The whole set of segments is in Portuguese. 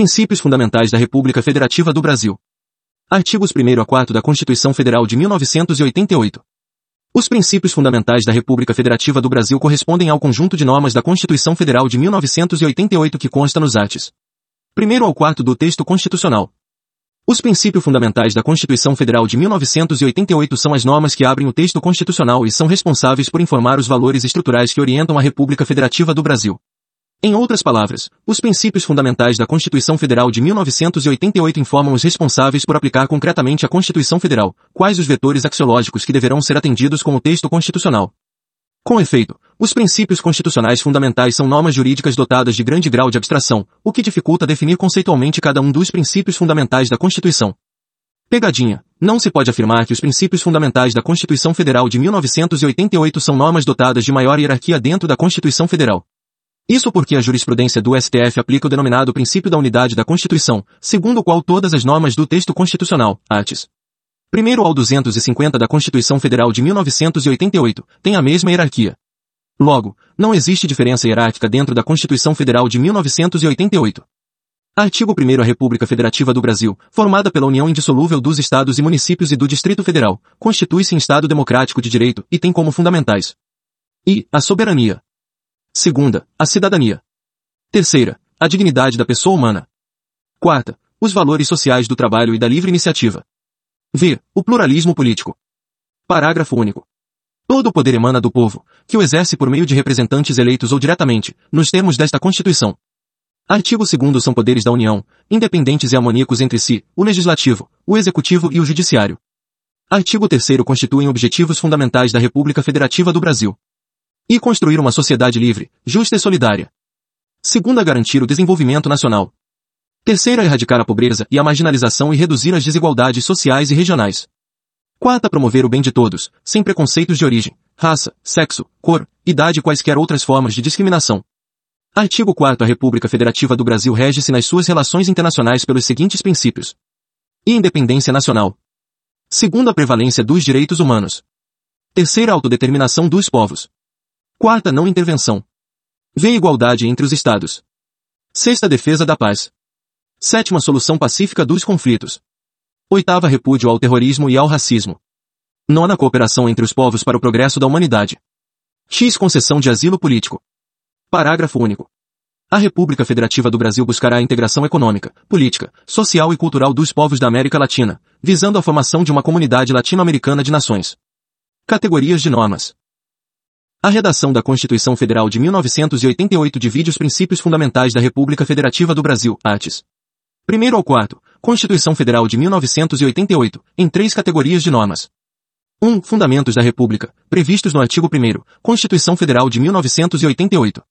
Princípios Fundamentais da República Federativa do Brasil. Artigos 1 a 4 da Constituição Federal de 1988. Os princípios fundamentais da República Federativa do Brasil correspondem ao conjunto de normas da Constituição Federal de 1988 que consta nos artes. 1 ao 4 do texto constitucional. Os princípios fundamentais da Constituição Federal de 1988 são as normas que abrem o texto constitucional e são responsáveis por informar os valores estruturais que orientam a República Federativa do Brasil. Em outras palavras, os princípios fundamentais da Constituição Federal de 1988 informam os responsáveis por aplicar concretamente a Constituição Federal, quais os vetores axiológicos que deverão ser atendidos com o texto constitucional. Com efeito, os princípios constitucionais fundamentais são normas jurídicas dotadas de grande grau de abstração, o que dificulta definir conceitualmente cada um dos princípios fundamentais da Constituição. Pegadinha. Não se pode afirmar que os princípios fundamentais da Constituição Federal de 1988 são normas dotadas de maior hierarquia dentro da Constituição Federal. Isso porque a jurisprudência do STF aplica o denominado princípio da unidade da Constituição, segundo o qual todas as normas do texto constitucional, artes. Primeiro ao 250 da Constituição Federal de 1988, têm a mesma hierarquia. Logo, não existe diferença hierárquica dentro da Constituição Federal de 1988. Artigo 1 A República Federativa do Brasil, formada pela união indissolúvel dos estados e municípios e do Distrito Federal, constitui-se em Estado democrático de direito e tem como fundamentais e a soberania, Segunda, a cidadania. Terceira, a dignidade da pessoa humana. Quarta, os valores sociais do trabalho e da livre iniciativa. V. O pluralismo político. Parágrafo único. Todo o poder emana do povo, que o exerce por meio de representantes eleitos ou diretamente, nos termos desta Constituição. Artigo 2 são poderes da União, independentes e harmônicos entre si, o Legislativo, o Executivo e o Judiciário. Artigo 3 constituem objetivos fundamentais da República Federativa do Brasil. E construir uma sociedade livre, justa e solidária. Segunda, garantir o desenvolvimento nacional. Terceira, erradicar a pobreza e a marginalização e reduzir as desigualdades sociais e regionais. Quarta, promover o bem de todos, sem preconceitos de origem, raça, sexo, cor, idade e quaisquer outras formas de discriminação. Artigo 4 A República Federativa do Brasil rege-se nas suas relações internacionais pelos seguintes princípios. Independência nacional. Segunda, prevalência dos direitos humanos. Terceira, autodeterminação dos povos. Quarta, não intervenção. V. Igualdade entre os Estados. Sexta, defesa da paz. Sétima, solução pacífica dos conflitos. Oitava, repúdio ao terrorismo e ao racismo. Nona, cooperação entre os povos para o progresso da humanidade. X. Concessão de asilo político. Parágrafo único. A República Federativa do Brasil buscará a integração econômica, política, social e cultural dos povos da América Latina, visando a formação de uma comunidade latino-americana de nações. Categorias de normas. A redação da Constituição Federal de 1988 divide os princípios fundamentais da República Federativa do Brasil, artes. Primeiro ao quarto, Constituição Federal de 1988, em três categorias de normas. 1. Um, fundamentos da República, previstos no artigo 1 Constituição Federal de 1988.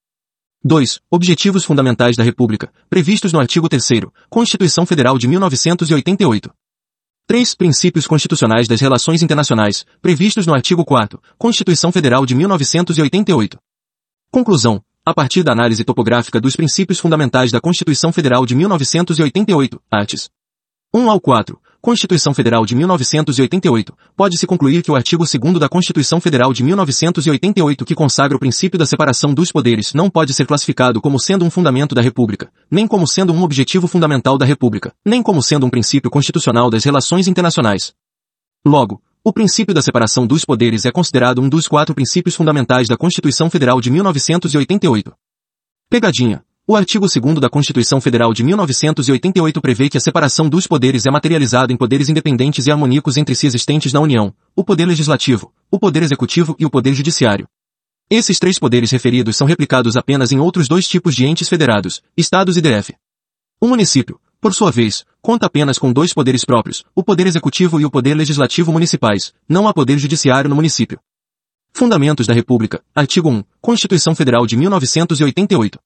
2. Objetivos fundamentais da República, previstos no artigo 3 Constituição Federal de 1988. 3. Princípios constitucionais das relações internacionais, previstos no artigo 4 Constituição Federal de 1988. Conclusão. A partir da análise topográfica dos princípios fundamentais da Constituição Federal de 1988, artes 1 ao 4, Constituição Federal de 1988, pode-se concluir que o artigo 2 da Constituição Federal de 1988 que consagra o princípio da separação dos poderes não pode ser classificado como sendo um fundamento da República, nem como sendo um objetivo fundamental da República, nem como sendo um princípio constitucional das relações internacionais. Logo, o princípio da separação dos poderes é considerado um dos quatro princípios fundamentais da Constituição Federal de 1988. Pegadinha. O artigo 2 da Constituição Federal de 1988 prevê que a separação dos poderes é materializada em poderes independentes e harmônicos entre si existentes na União, o Poder Legislativo, o Poder Executivo e o Poder Judiciário. Esses três poderes referidos são replicados apenas em outros dois tipos de entes federados, Estados e DF. O município, por sua vez, conta apenas com dois poderes próprios, o Poder Executivo e o Poder Legislativo municipais, não há Poder Judiciário no município. Fundamentos da República, artigo 1, Constituição Federal de 1988.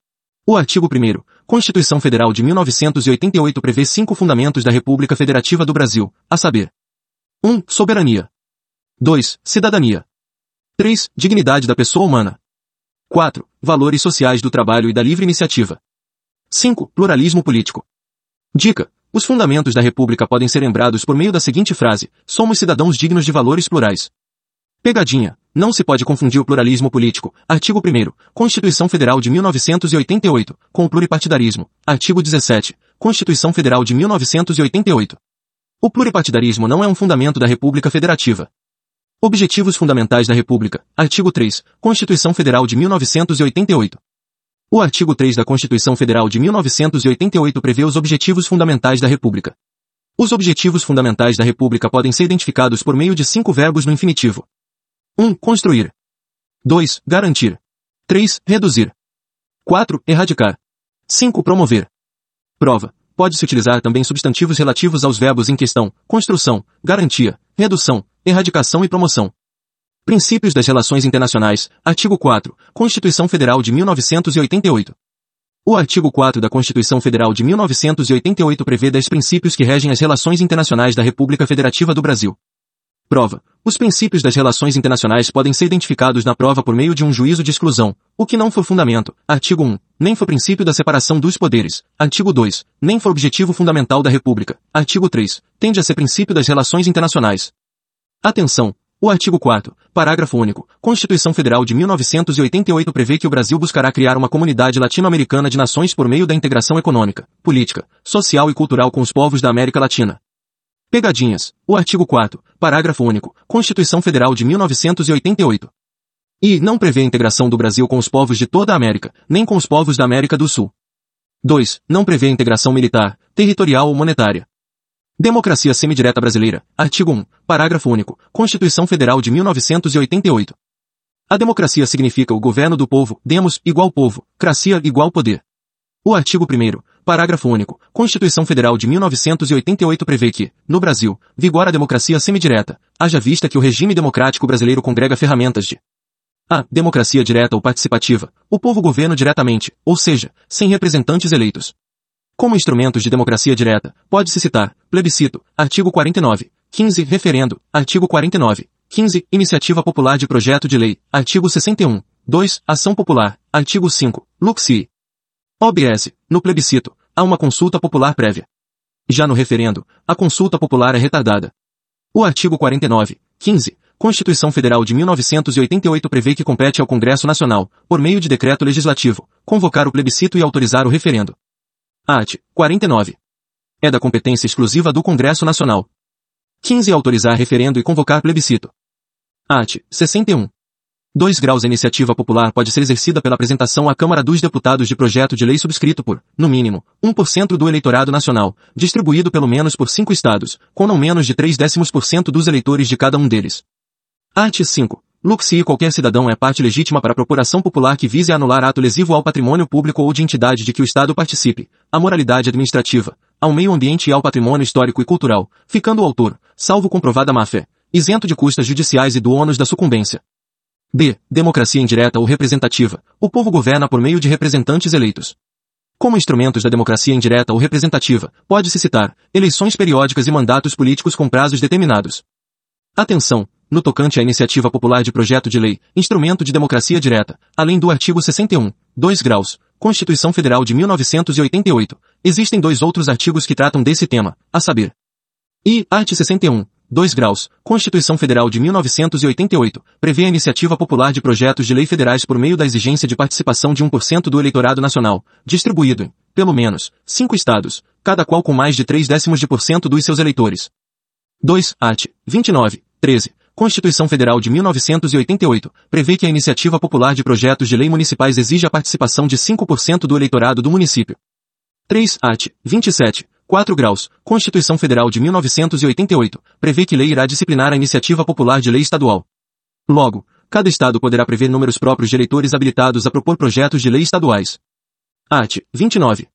O artigo 1 Constituição Federal de 1988 prevê cinco fundamentos da República Federativa do Brasil, a saber. 1. Soberania. 2. Cidadania. 3. Dignidade da pessoa humana. 4. Valores sociais do trabalho e da livre iniciativa. 5. Pluralismo político. Dica. Os fundamentos da República podem ser lembrados por meio da seguinte frase, somos cidadãos dignos de valores plurais. Pegadinha. Não se pode confundir o pluralismo político, artigo 1 Constituição Federal de 1988, com o pluripartidarismo, artigo 17, Constituição Federal de 1988. O pluripartidarismo não é um fundamento da República Federativa. Objetivos Fundamentais da República, artigo 3, Constituição Federal de 1988. O artigo 3 da Constituição Federal de 1988 prevê os objetivos fundamentais da República. Os objetivos fundamentais da República podem ser identificados por meio de cinco verbos no infinitivo. 1. Construir. 2. Garantir. 3. Reduzir. 4. Erradicar. 5. Promover. Prova. Pode-se utilizar também substantivos relativos aos verbos em questão, construção, garantia, redução, erradicação e promoção. Princípios das Relações Internacionais, artigo 4, Constituição Federal de 1988. O artigo 4 da Constituição Federal de 1988 prevê 10 princípios que regem as relações internacionais da República Federativa do Brasil. Prova. Os princípios das relações internacionais podem ser identificados na prova por meio de um juízo de exclusão, o que não for fundamento. Artigo 1. Nem for princípio da separação dos poderes. Artigo 2. Nem for objetivo fundamental da República. Artigo 3. Tende a ser princípio das relações internacionais. Atenção! O artigo 4 parágrafo único, Constituição Federal de 1988 prevê que o Brasil buscará criar uma comunidade latino-americana de nações por meio da integração econômica, política, social e cultural com os povos da América Latina. Pegadinhas. O artigo 4 parágrafo único, Constituição Federal de 1988. E não prevê a integração do Brasil com os povos de toda a América, nem com os povos da América do Sul. 2. Não prevê a integração militar, territorial ou monetária. Democracia semidireta brasileira. Artigo 1. Parágrafo único. Constituição Federal de 1988. A democracia significa o governo do povo, demos, igual povo, cracia, igual poder. O artigo 1 parágrafo único, Constituição Federal de 1988 prevê que, no Brasil, vigora a democracia semidireta, haja vista que o regime democrático brasileiro congrega ferramentas de a. Democracia direta ou participativa. O povo governa diretamente, ou seja, sem representantes eleitos. Como instrumentos de democracia direta, pode-se citar, plebiscito, artigo 49, 15, referendo, artigo 49, 15, iniciativa popular de projeto de lei, artigo 61, 2, ação popular, artigo 5, luxi. OBS, no plebiscito, há uma consulta popular prévia. Já no referendo, a consulta popular é retardada. O artigo 49, 15, Constituição Federal de 1988 prevê que compete ao Congresso Nacional, por meio de decreto legislativo, convocar o plebiscito e autorizar o referendo. Art. 49. É da competência exclusiva do Congresso Nacional. 15. Autorizar referendo e convocar plebiscito. Art. 61. 2 graus A iniciativa popular pode ser exercida pela apresentação à Câmara dos Deputados de projeto de lei subscrito por, no mínimo, 1% do eleitorado nacional, distribuído pelo menos por cinco estados, com não menos de 3 décimos por cento dos eleitores de cada um deles. Art. 5. Luxi qualquer cidadão é parte legítima para a procuração popular que vise anular ato lesivo ao patrimônio público ou de entidade de que o Estado participe, à moralidade administrativa, ao meio ambiente e ao patrimônio histórico e cultural, ficando o autor, salvo comprovada má-fé, isento de custas judiciais e do ônus da sucumbência. D. Democracia indireta ou representativa. O povo governa por meio de representantes eleitos. Como instrumentos da democracia indireta ou representativa, pode-se citar eleições periódicas e mandatos políticos com prazos determinados. Atenção! no tocante à iniciativa popular de projeto de lei, instrumento de democracia direta, além do artigo 61, 2 graus, Constituição Federal de 1988, existem dois outros artigos que tratam desse tema, a saber. I. Art. 61, 2 graus, Constituição Federal de 1988, prevê a iniciativa popular de projetos de lei federais por meio da exigência de participação de 1% do eleitorado nacional, distribuído em, pelo menos, cinco estados, cada qual com mais de 3 décimos de por cento dos seus eleitores. 2. Art. 29, 13. Constituição Federal de 1988, prevê que a iniciativa popular de projetos de lei municipais exige a participação de 5% do eleitorado do município. 3. Art. 27. 4 graus. Constituição Federal de 1988, prevê que lei irá disciplinar a iniciativa popular de lei estadual. Logo, cada estado poderá prever números próprios de eleitores habilitados a propor projetos de lei estaduais. Art. 29.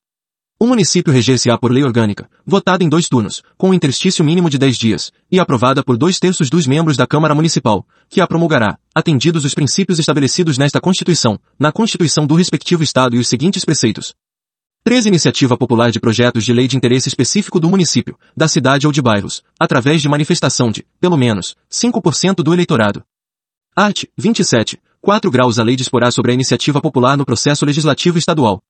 O município reger-se-á por lei orgânica, votada em dois turnos, com um interstício mínimo de dez dias, e aprovada por dois terços dos membros da Câmara Municipal, que a promulgará, atendidos os princípios estabelecidos nesta Constituição, na Constituição do respectivo Estado e os seguintes preceitos. 3. Iniciativa popular de projetos de lei de interesse específico do município, da cidade ou de bairros, através de manifestação de, pelo menos, 5% do eleitorado. Art. 27. 4 graus A lei disporá sobre a iniciativa popular no processo legislativo estadual.